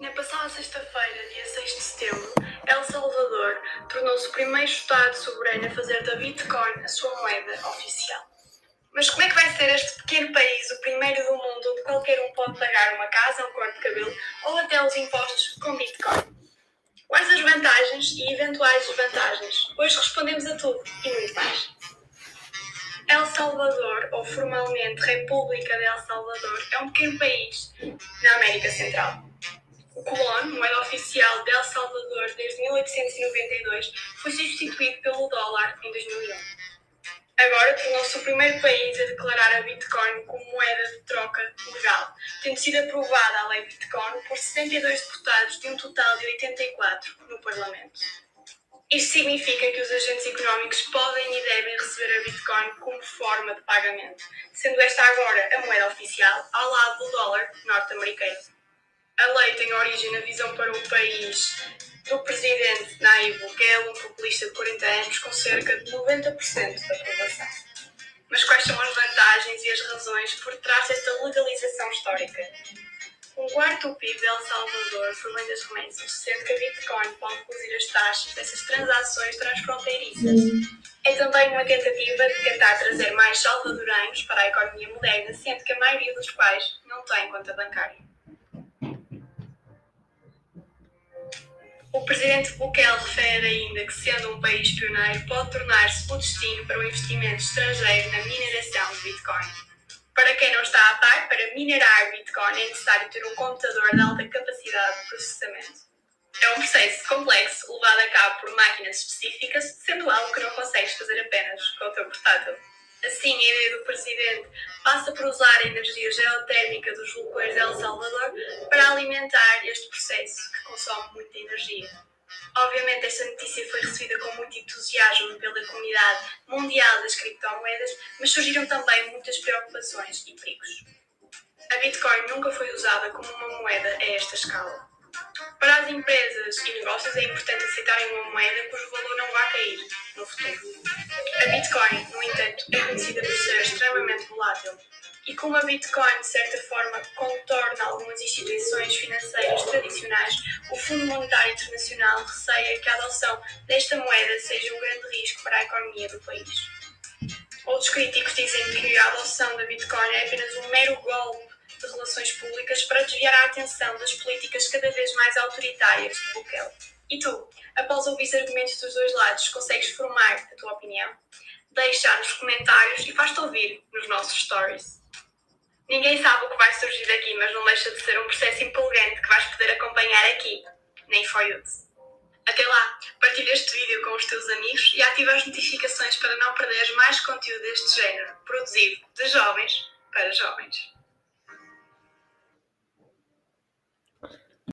Na passada sexta-feira, dia 6 de setembro, El Salvador tornou-se o primeiro Estado soberano a fazer da Bitcoin a sua moeda oficial. Mas como é que vai ser este pequeno país o primeiro do mundo onde qualquer um pode pagar uma casa, um corte de cabelo ou até os impostos com Bitcoin? Quais as vantagens e eventuais desvantagens? Hoje respondemos a tudo e muito mais. El Salvador, ou formalmente República de El Salvador, é um pequeno país na América Central. O colón, moeda oficial de El Salvador desde 1892, foi substituído pelo dólar em 2001. Agora tornou-se o primeiro país a declarar a Bitcoin como moeda de troca legal, tendo sido aprovada a lei Bitcoin por 72 deputados de um total de 84 no Parlamento. Isto significa que os agentes económicos podem e devem receber a Bitcoin como forma de pagamento, sendo esta agora a moeda oficial ao lado do dólar norte-americano. A lei tem origem na visão para o país do presidente Nayib Bukele, um populista de 40 anos com cerca de 90% da aprovação. Mas quais são as vantagens e as razões por trás desta legalização histórica? Um quarto do PIB de El Salvador provém das remessas, sendo que a Bitcoin pode reduzir as taxas dessas transações transfronteiriças. É também uma tentativa de tentar trazer mais salvadoranos para a economia moderna, sendo que a maioria dos quais não tem conta bancária. O presidente Bukele refere ainda que, sendo um país pioneiro, pode tornar-se o destino para o investimento estrangeiro na mineração de Bitcoin. Para quem não está a par, para minerar Bitcoin é necessário ter um computador de alta capacidade de processamento. É um processo complexo levado a cabo por máquinas específicas, sendo algo que não consegues fazer apenas com o teu portátil. Assim, a ideia do presidente passa por usar a energia geotérmica dos vulcões de El Salvador para alimentar este processo que consome muita energia. Obviamente, esta notícia foi recebida com muito entusiasmo pela comunidade mundial das criptomoedas, mas surgiram também muitas preocupações e perigos. A Bitcoin nunca foi usada como uma moeda a esta escala. Para as empresas e negócios é importante aceitarem uma moeda cujo valor não vá cair no futuro. A Bitcoin, no entanto, é conhecida por ser extremamente volátil. E como a Bitcoin, de certa forma, contorna algumas instituições financeiras tradicionais, o Fundo Monetário Internacional receia que a adoção desta moeda seja um grande risco para a economia do país. Outros críticos dizem que a adoção da Bitcoin é apenas um mero golpe de relações públicas para desviar a atenção das políticas cada vez mais autoritárias de Bukele. E tu, após ouvir os argumentos dos dois lados, consegues formar a tua opinião? Deixa nos comentários e faz-te ouvir nos nossos stories. Ninguém sabe o que vai surgir daqui, mas não deixa de ser um processo empolgante que vais poder acompanhar aqui, na InfoYouth. Até lá, partilha este vídeo com os teus amigos e ativa as notificações para não perderes mais conteúdo deste género, produzido de jovens para jovens.